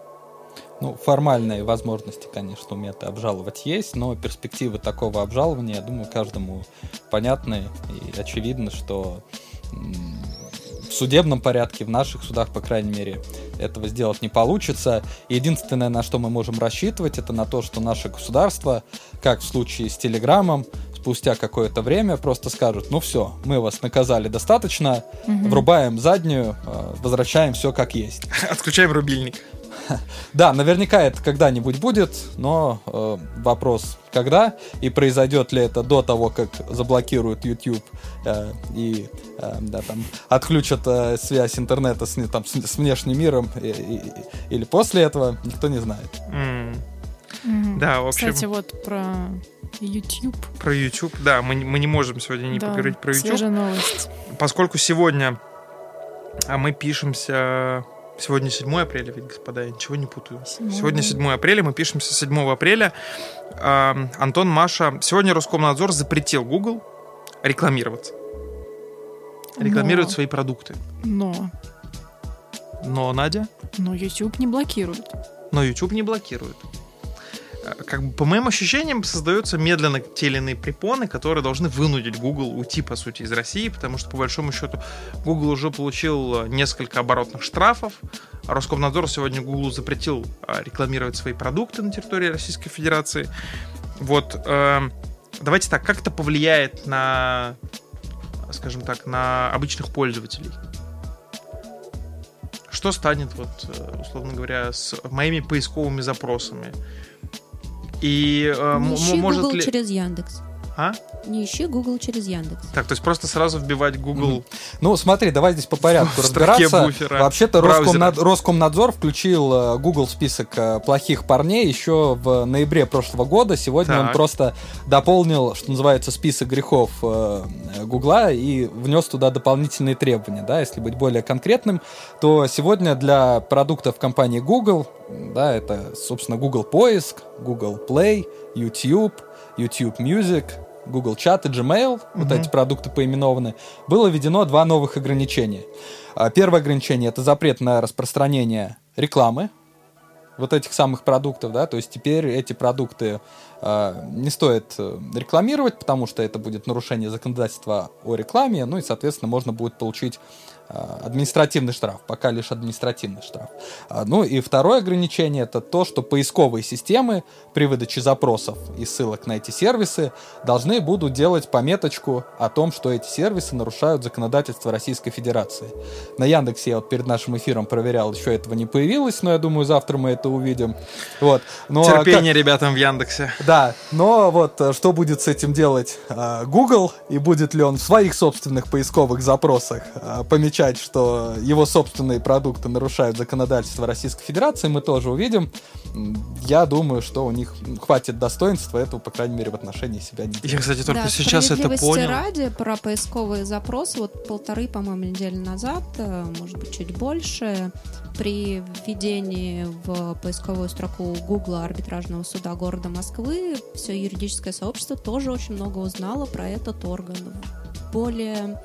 Speaker 4: Ну, формальные возможности, конечно, у мета обжаловать есть, но перспективы такого обжалования, я думаю, каждому понятны и очевидно, что в судебном порядке, в наших судах, по крайней мере, этого сделать не получится. Единственное, на что мы можем рассчитывать, это на то, что наше государство, как в случае с Телеграмом, спустя какое-то время просто скажут, ну все, мы вас наказали достаточно, угу. врубаем заднюю, э, возвращаем все как есть.
Speaker 2: Отключаем рубильник.
Speaker 4: Да, наверняка это когда-нибудь будет, но э, вопрос, когда и произойдет ли это до того, как заблокируют YouTube э, и э, да, там, отключат э, связь интернета с, там, с, с внешним миром и, и, или после этого, никто не знает.
Speaker 2: Mm. Mm-hmm. Да, в общем...
Speaker 3: Кстати, вот про YouTube.
Speaker 2: Про YouTube, да, мы, мы не можем сегодня не да, поговорить про YouTube.
Speaker 3: Свежая новость.
Speaker 2: Поскольку сегодня а мы пишемся Сегодня 7 апреля, ведь, господа, я ничего не путаю. 7. Сегодня 7 апреля, мы пишемся 7 апреля. А, Антон, Маша, сегодня Роскомнадзор запретил Google рекламироваться. Рекламировать Но. свои продукты.
Speaker 3: Но.
Speaker 2: Но, Надя?
Speaker 3: Но YouTube не блокирует.
Speaker 2: Но YouTube не блокирует как бы, по моим ощущениям, создаются медленно те или иные препоны, которые должны вынудить Google уйти, по сути, из России, потому что, по большому счету, Google уже получил несколько оборотных штрафов. Роскомнадзор сегодня Google запретил а, рекламировать свои продукты на территории Российской Федерации. Вот, э, давайте так, как это повлияет на, скажем так, на обычных пользователей? Что станет, вот, э, условно говоря, с моими поисковыми запросами? И
Speaker 5: э, ищи может Google ли... через Яндекс.
Speaker 2: А?
Speaker 5: Не ищи Google через Яндекс.
Speaker 2: Так, то есть просто сразу вбивать Google.
Speaker 4: Mm-hmm. Ну, смотри, давай здесь по порядку разбираться. Вообще-то Роскомнад... Роскомнадзор включил э, Google в список э, плохих парней еще в ноябре прошлого года. Сегодня так. он просто дополнил, что называется, список грехов Гугла и внес туда дополнительные требования. Да? Если быть более конкретным, то сегодня для продуктов компании Google, да, это, собственно, Google Поиск, Google Play, YouTube, YouTube Music, Google Chat и Gmail, угу. вот эти продукты поименованы, было введено два новых ограничения. А, первое ограничение это запрет на распространение рекламы вот этих самых продуктов, да, то есть теперь эти продукты э, не стоит э, рекламировать, потому что это будет нарушение законодательства о рекламе, ну и, соответственно, можно будет получить административный штраф, пока лишь административный штраф. А, ну и второе ограничение это то, что поисковые системы при выдаче запросов и ссылок на эти сервисы должны будут делать пометочку о том, что эти сервисы нарушают законодательство Российской Федерации. На Яндексе я вот перед нашим эфиром проверял, еще этого не появилось, но я думаю, завтра мы это увидим. Вот.
Speaker 2: Но Терпение как... ребятам в Яндексе.
Speaker 4: Да, но вот э, что будет с этим делать э, Google и будет ли он в своих собственных поисковых запросах э, помечать замечать, что его собственные продукты нарушают законодательство Российской Федерации, мы тоже увидим. Я думаю, что у них хватит достоинства этого, по крайней мере, в отношении себя не
Speaker 2: Я, кстати, только да, сейчас это понял.
Speaker 5: ради про поисковые запросы, вот полторы, по-моему, недели назад, э, может быть, чуть больше, при введении в поисковую строку Гугла арбитражного суда города Москвы все юридическое сообщество тоже очень много узнало про этот орган. Более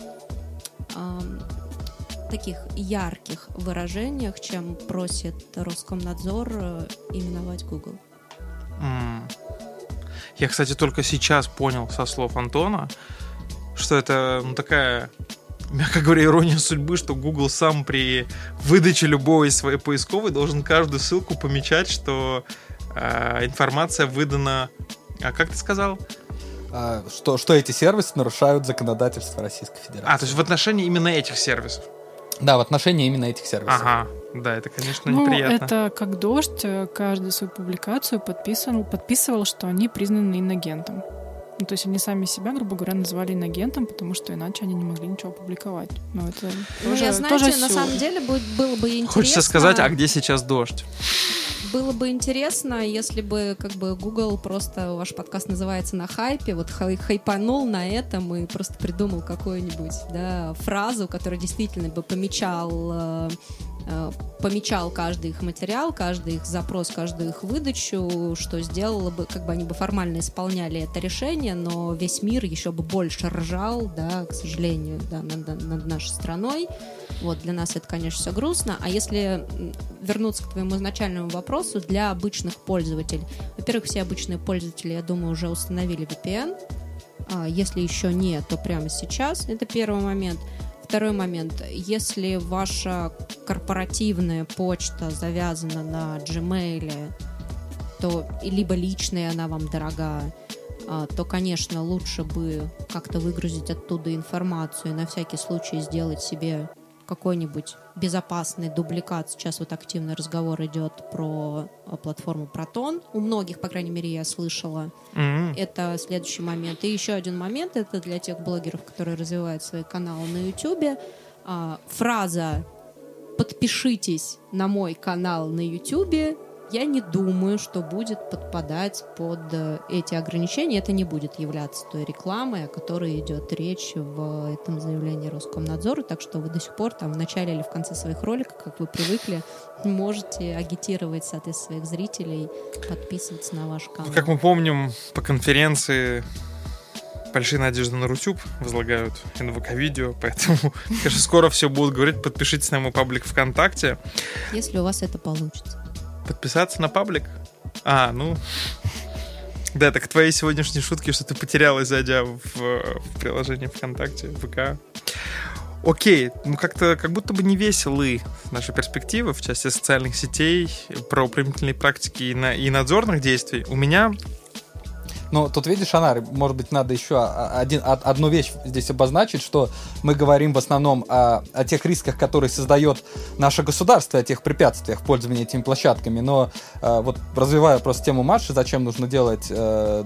Speaker 5: таких ярких выражениях, чем просит Роскомнадзор э, именовать Google.
Speaker 2: Mm. Я, кстати, только сейчас понял со слов Антона, что это ну, такая, мягко говоря, ирония судьбы, что Google сам при выдаче любой своей поисковой должен каждую ссылку помечать, что э, информация выдана... А как ты сказал?
Speaker 4: А, что, что эти сервисы нарушают законодательство Российской Федерации.
Speaker 2: А, то есть в отношении именно этих сервисов?
Speaker 4: Да, в отношении именно этих сервисов.
Speaker 2: Ага, да, это, конечно,
Speaker 3: ну,
Speaker 2: неприятно.
Speaker 3: это как дождь, э, каждую свою публикацию подписывал, подписывал, что они признаны иногентом. Ну, то есть они сами себя, грубо говоря, называли иногентом, потому что иначе они не могли ничего опубликовать. Но это ну, тоже,
Speaker 5: я, знаете,
Speaker 3: тоже
Speaker 5: на
Speaker 3: все.
Speaker 5: самом деле будет, было бы интересно...
Speaker 2: Хочется сказать, а где сейчас дождь?
Speaker 5: Было бы интересно, если бы как бы Google просто ваш подкаст называется на хайпе, вот хай хайпанул на этом и просто придумал какую-нибудь да, фразу, которая действительно бы помечал Э, помечал каждый их материал, каждый их запрос, каждую их выдачу, что сделало бы, как бы они бы формально исполняли это решение, но весь мир еще бы больше ржал, да, к сожалению, да, над, над нашей страной. Вот, для нас это, конечно, все грустно. А если вернуться к твоему изначальному вопросу, для обычных пользователей, во-первых, все обычные пользователи, я думаю, уже установили VPN, а если еще нет, то прямо сейчас, это первый момент. Второй момент. Если ваша корпоративная почта завязана на Gmail, то либо личная она вам дорога, а, то, конечно, лучше бы как-то выгрузить оттуда информацию и на всякий случай сделать себе какой-нибудь безопасный дубликат. Сейчас вот активный разговор идет про э, платформу Proton. У многих, по крайней мере, я слышала. Mm-hmm. Это следующий момент. И еще один момент, это для тех блогеров, которые развивают свои каналы на YouTube. А, фраза «Подпишитесь на мой канал на YouTube» я не думаю, что будет подпадать под э, эти ограничения. Это не будет являться той рекламой, о которой идет речь в этом заявлении Роскомнадзора. Так что вы до сих пор там в начале или в конце своих роликов, как вы привыкли, можете агитировать, соответственно, своих зрителей подписываться на ваш канал.
Speaker 2: Как мы помним, по конференции большие надежды на Рутюб возлагают и на ВК-видео, поэтому, конечно, скоро все будут говорить, подпишитесь на мой паблик ВКонтакте.
Speaker 5: Если у вас это получится.
Speaker 2: Подписаться на паблик? А, ну... Да, так твои сегодняшние шутки, что ты потерялась, зайдя в, в приложение ВКонтакте, ВК. Окей, ну как-то как будто бы не веселы наши перспективы в части социальных сетей, правоприменительной практики и, на, и надзорных действий. У меня
Speaker 4: ну, тут видишь, Анар, может быть, надо еще один, одну вещь здесь обозначить, что мы говорим в основном о, о тех рисках, которые создает наше государство, о тех препятствиях в пользовании этими площадками. Но э, вот развивая просто тему Маши, зачем нужно делать э,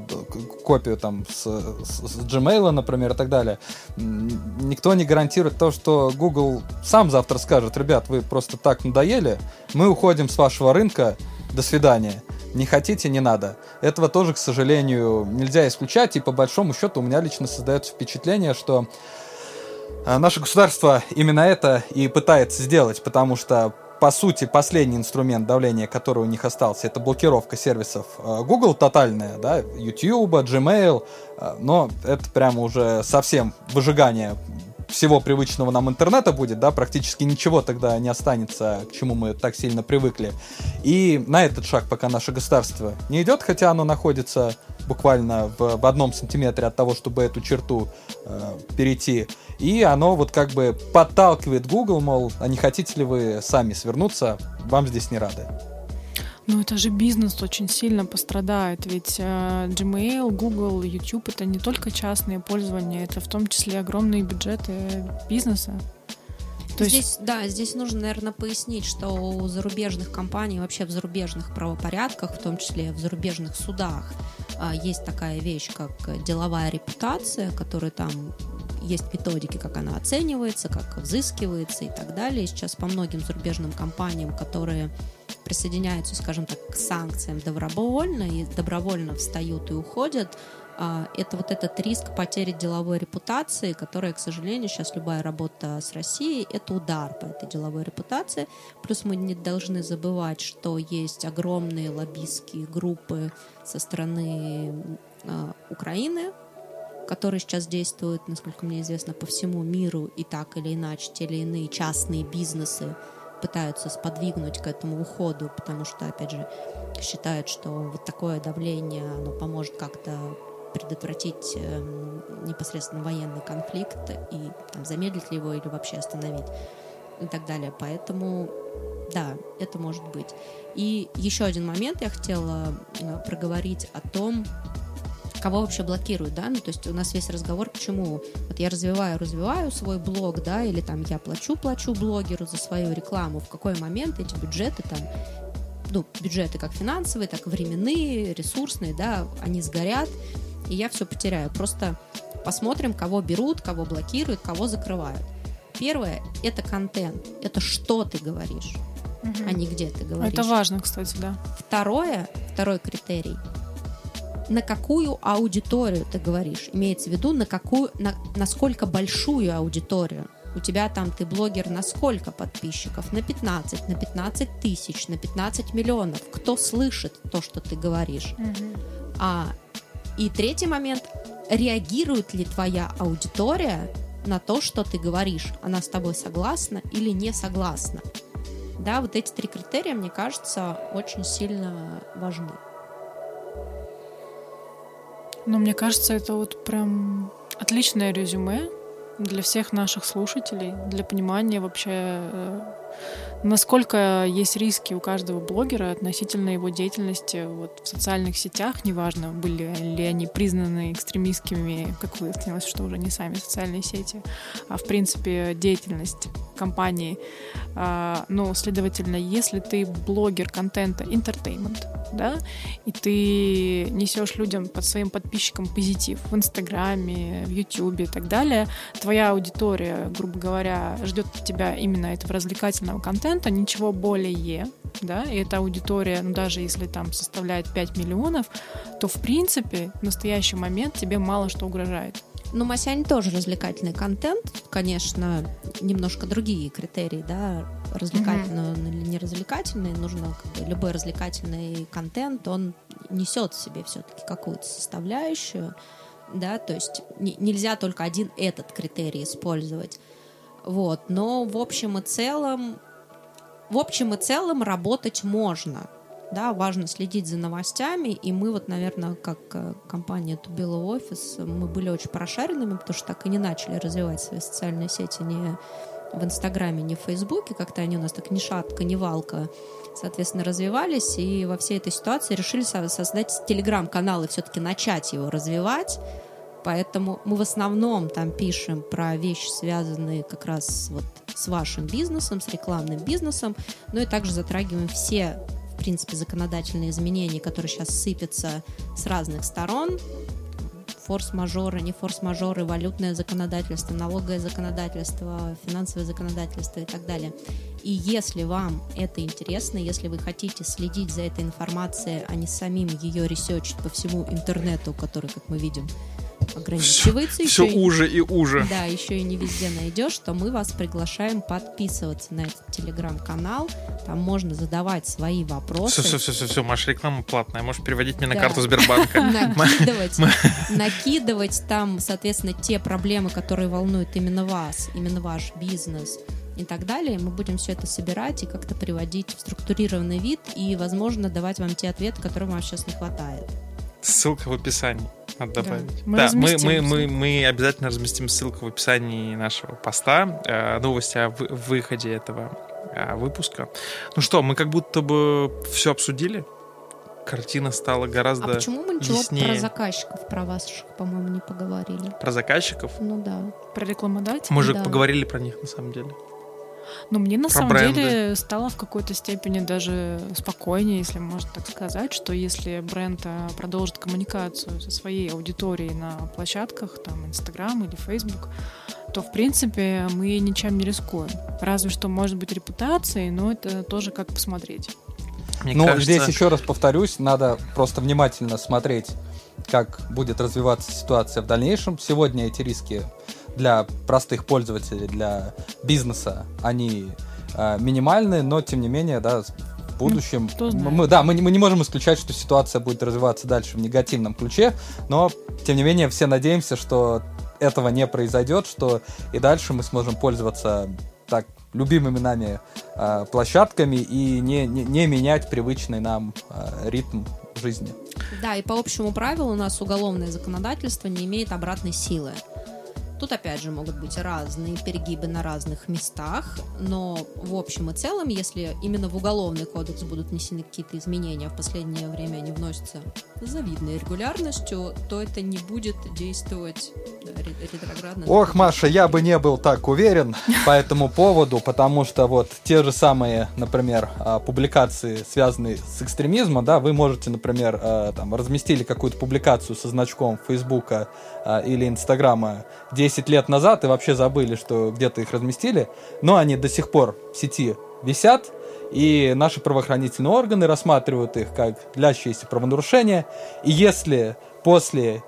Speaker 4: копию там с, с, с Gmail, например, и так далее, никто не гарантирует то, что Google сам завтра скажет, ребят, вы просто так надоели, мы уходим с вашего рынка, до свидания. Не хотите, не надо. Этого тоже, к сожалению, нельзя исключать. И по большому счету у меня лично создается впечатление, что э, наше государство именно это и пытается сделать, потому что по сути, последний инструмент давления, который у них остался, это блокировка сервисов э, Google тотальная, да, YouTube, Gmail, э, но это прямо уже совсем выжигание всего привычного нам интернета будет, да, практически ничего тогда не останется, к чему мы так сильно привыкли. И на этот шаг пока наше государство не идет, хотя оно находится буквально в, в одном сантиметре от того, чтобы эту черту э, перейти. И оно вот как бы подталкивает Google, мол, а не хотите ли вы сами свернуться, вам здесь не рады.
Speaker 3: Ну, это же бизнес очень сильно пострадает, ведь э, Gmail, Google, YouTube — это не только частные пользования, это в том числе огромные бюджеты бизнеса.
Speaker 5: То здесь, есть... да, здесь нужно, наверное, пояснить, что у зарубежных компаний, вообще в зарубежных правопорядках, в том числе в зарубежных судах, а, есть такая вещь, как деловая репутация, которая там есть методики, как она оценивается, как взыскивается и так далее. Сейчас по многим зарубежным компаниям, которые присоединяются, скажем так, к санкциям добровольно и добровольно встают и уходят, а, это вот этот риск потери деловой репутации, которая, к сожалению, сейчас любая работа с Россией — это удар по этой деловой репутации. Плюс мы не должны забывать, что есть огромные лоббистские группы со стороны э, Украины, которые сейчас действуют, насколько мне известно, по всему миру, и так или иначе те или иные частные бизнесы пытаются сподвигнуть к этому уходу, потому что, опять же, считают, что вот такое давление, оно поможет как-то предотвратить э, непосредственно военный конфликт и там, замедлить ли его или вообще остановить и так далее. Поэтому, да, это может быть. И еще один момент я хотела э, проговорить о том, кого вообще блокируют, да, ну, то есть у нас весь разговор к чему? Вот я развиваю, развиваю свой блог, да, или там я плачу, плачу блогеру за свою рекламу, в какой момент эти бюджеты там ну, бюджеты как финансовые, так и временные, ресурсные, да, они сгорят, и я все потеряю. Просто посмотрим, кого берут, кого блокируют, кого закрывают. Первое – это контент. Это что ты говоришь, угу. а не где ты говоришь.
Speaker 3: Это важно, кстати, да.
Speaker 5: Второе, второй критерий – на какую аудиторию ты говоришь. Имеется в виду, на какую, на, насколько большую аудиторию. У тебя там, ты блогер на сколько подписчиков? На 15, на 15 тысяч, на 15 миллионов. Кто слышит то, что ты говоришь? Угу. А и третий момент, реагирует ли твоя аудитория на то, что ты говоришь? Она с тобой согласна или не согласна? Да, вот эти три критерия, мне кажется, очень сильно важны.
Speaker 3: Ну, мне кажется, это вот прям отличное резюме для всех наших слушателей, для понимания вообще э, насколько есть риски у каждого блогера относительно его деятельности вот, в социальных сетях, неважно, были ли они признаны экстремистскими, как выяснилось, что уже не сами социальные сети, а в принципе деятельность компании. Ну, следовательно, если ты блогер контента entertainment, да, и ты несешь людям под своим подписчикам позитив в Инстаграме, в Ютубе и так далее, твоя аудитория, грубо говоря, ждет тебя именно этого развлекательного контента, ничего более, да, и эта аудитория, ну, даже если там составляет 5 миллионов, то, в принципе, в настоящий момент тебе мало что угрожает.
Speaker 5: Ну, Масянь тоже развлекательный контент, конечно, немножко другие критерии, да, развлекательный mm-hmm. или неразвлекательный, нужно как бы, любой развлекательный контент, он несет в себе все-таки какую-то составляющую, да, то есть не, нельзя только один этот критерий использовать. Вот, но в общем и целом, в общем и целом работать можно. Да, важно следить за новостями, и мы вот, наверное, как э, компания Тубила офис, мы были очень прошаренными, потому что так и не начали развивать свои социальные сети ни в Инстаграме, ни в Фейсбуке, как-то они у нас так ни шатка, ни валка, соответственно, развивались, и во всей этой ситуации решили создать телеграм-канал и все-таки начать его развивать, Поэтому мы в основном там пишем про вещи, связанные как раз вот с вашим бизнесом, с рекламным бизнесом, но и также затрагиваем все, в принципе, законодательные изменения, которые сейчас сыпятся с разных сторон, форс-мажоры, не форс-мажоры, валютное законодательство, налоговое законодательство, финансовое законодательство и так далее. И если вам это интересно, если вы хотите следить за этой информацией, а не самим ее ресерчить по всему интернету, который, как мы видим, ограничивается.
Speaker 2: Все, еще все уже и уже.
Speaker 5: Да, еще и не везде найдешь, то мы вас приглашаем подписываться на этот телеграм-канал. Там можно задавать свои вопросы.
Speaker 2: Все, все, все, все, все, Маша, реклама платная. Можешь переводить мне на карту Сбербанка.
Speaker 5: Накидывать, накидывать там, соответственно, те проблемы, которые волнуют именно вас, именно ваш бизнес и так далее. Мы будем все это собирать и как-то приводить в структурированный вид и, возможно, давать вам те ответы, которые вам сейчас не хватает.
Speaker 2: Ссылка в описании. Надо
Speaker 3: Да.
Speaker 2: добавить.
Speaker 3: Мы
Speaker 2: да, мы,
Speaker 3: разместим
Speaker 2: мы, мы,
Speaker 3: ссылку.
Speaker 2: мы обязательно разместим ссылку в описании нашего поста. э, новости о вы- выходе этого э, выпуска. Ну что, мы как будто бы все обсудили. Картина стала гораздо
Speaker 5: А почему мы ничего
Speaker 2: яснее.
Speaker 5: про заказчиков, про ваших, по-моему, не поговорили?
Speaker 2: про заказчиков.
Speaker 5: Ну да.
Speaker 3: Про рекламодателей.
Speaker 2: Мы же
Speaker 5: Да.
Speaker 2: поговорили про них на самом деле.
Speaker 3: Но мне на
Speaker 2: Про
Speaker 3: самом
Speaker 2: бренды.
Speaker 3: деле стало в какой-то степени даже спокойнее, если можно так сказать, что если бренд э, продолжит коммуникацию со своей аудиторией на площадках, там, Инстаграм или Фейсбук, то, в принципе, мы ничем не рискуем. Разве что, может быть, репутацией, но это тоже как посмотреть.
Speaker 2: Мне
Speaker 4: Ну,
Speaker 2: кажется,
Speaker 4: здесь еще раз повторюсь, надо просто внимательно смотреть, как будет развиваться ситуация в дальнейшем. Сегодня эти риски для простых пользователей, для бизнеса, они э, минимальны, но тем не менее, да, в будущем,
Speaker 3: знает.
Speaker 4: мы, да, мы, не- мы не можем исключать, что ситуация будет развиваться дальше в негативном ключе, но тем не менее все надеемся, что этого не произойдет, что и дальше мы сможем пользоваться так любимыми нами э, площадками и не, не, не менять привычный нам э, ритм жизни.
Speaker 5: Да, и по общему правилу у нас уголовное законодательство не имеет обратной силы. Тут опять же могут быть разные перегибы на разных местах, но в общем и целом, если именно в уголовный кодекс будут внесены какие-то изменения, а в последнее время они вносятся с завидной регулярностью, то это не будет действовать ретроградно.
Speaker 4: Ох, Маша, я бы не был так уверен по этому поводу, потому что вот те же самые, например, а, публикации, связанные с экстремизмом, да, вы можете, например, а, там, разместили какую-то публикацию со значком Фейсбука или Инстаграма 10 лет назад и вообще забыли, что где-то их разместили, но они до сих пор в сети висят, и наши правоохранительные органы рассматривают их как длящиеся правонарушения, и если после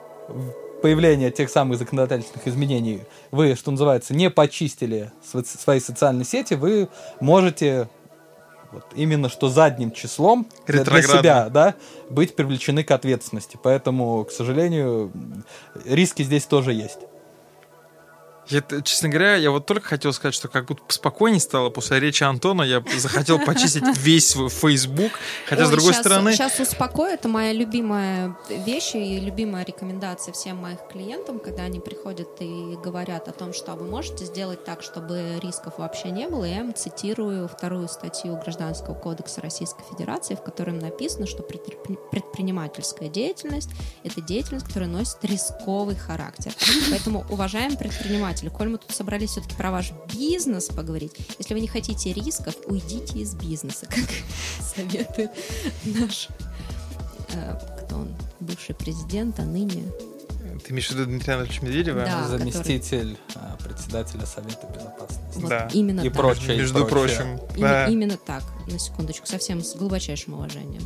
Speaker 4: появления тех самых законодательных изменений вы, что называется, не почистили сво- свои социальные сети, вы можете вот именно что задним числом для, себя да, быть привлечены к ответственности. Поэтому, к сожалению, риски здесь тоже есть.
Speaker 2: Я, честно говоря, я вот только хотел сказать, что как будто спокойнее стало после речи Антона. Я захотел почистить весь свой Facebook. Хотя, с
Speaker 5: Ой,
Speaker 2: другой
Speaker 5: щас-
Speaker 2: стороны...
Speaker 5: Сейчас успокою, это моя любимая вещь и любимая рекомендация всем моих клиентам, когда они приходят и говорят о том, что вы можете сделать так, чтобы рисков вообще не было. Я им цитирую вторую статью Гражданского кодекса Российской Федерации, в котором написано, что предпри- предпринимательская деятельность — это деятельность, которая носит рисковый характер. Поэтому, уважаемые предприниматели, коль мы тут собрались все-таки про ваш бизнес поговорить, если вы не хотите рисков, уйдите из бизнеса, как советует наш э, кто он, бывший президент, а ныне
Speaker 2: Ты имеешь в виду Дмитрия Анатольевича Медведева?
Speaker 5: Да.
Speaker 4: Заместитель а, председателя Совета Безопасности.
Speaker 5: вот
Speaker 2: Да.
Speaker 5: именно
Speaker 4: И
Speaker 5: так.
Speaker 4: прочее. и
Speaker 2: Между
Speaker 4: прочее.
Speaker 2: прочим.
Speaker 5: Именно,
Speaker 2: да.
Speaker 5: именно так, на секундочку, совсем с глубочайшим уважением.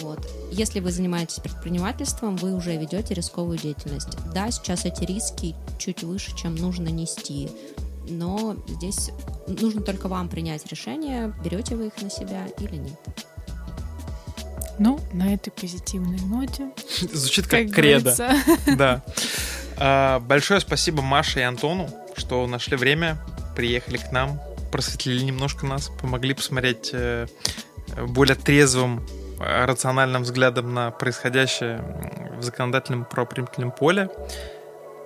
Speaker 5: Вот. Если вы занимаетесь предпринимательством, вы уже ведете рисковую деятельность. Да, сейчас эти риски чуть выше, чем нужно нести, но здесь нужно только вам принять решение, берете вы их на себя или нет.
Speaker 3: Ну, на этой позитивной ноте,
Speaker 2: Звучит как,
Speaker 3: как
Speaker 2: кредо. Да. А, Большое спасибо Маше и Антону, что нашли время, приехали к нам, просветлили немножко нас, помогли посмотреть э, более трезвым, рациональным взглядом на происходящее в законодательном правоприменительном поле.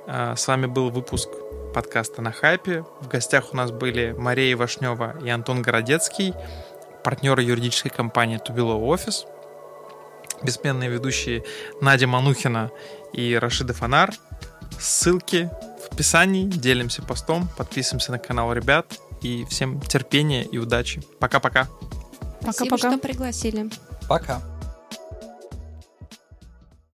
Speaker 2: А, С вами был выпуск подкаста «На хайпе». В гостях у нас были Мария Вашнева и Антон Городецкий, партнеры юридической компании «Тубило Офис», бессменные ведущие Надя Манухина и Рашида Фонар. Ссылки в описании. Делимся постом, подписываемся на канал ребят. И всем терпения и удачи. Пока-пока.
Speaker 5: Спасибо,
Speaker 3: Пока-пока.
Speaker 5: что пригласили.
Speaker 4: Пока.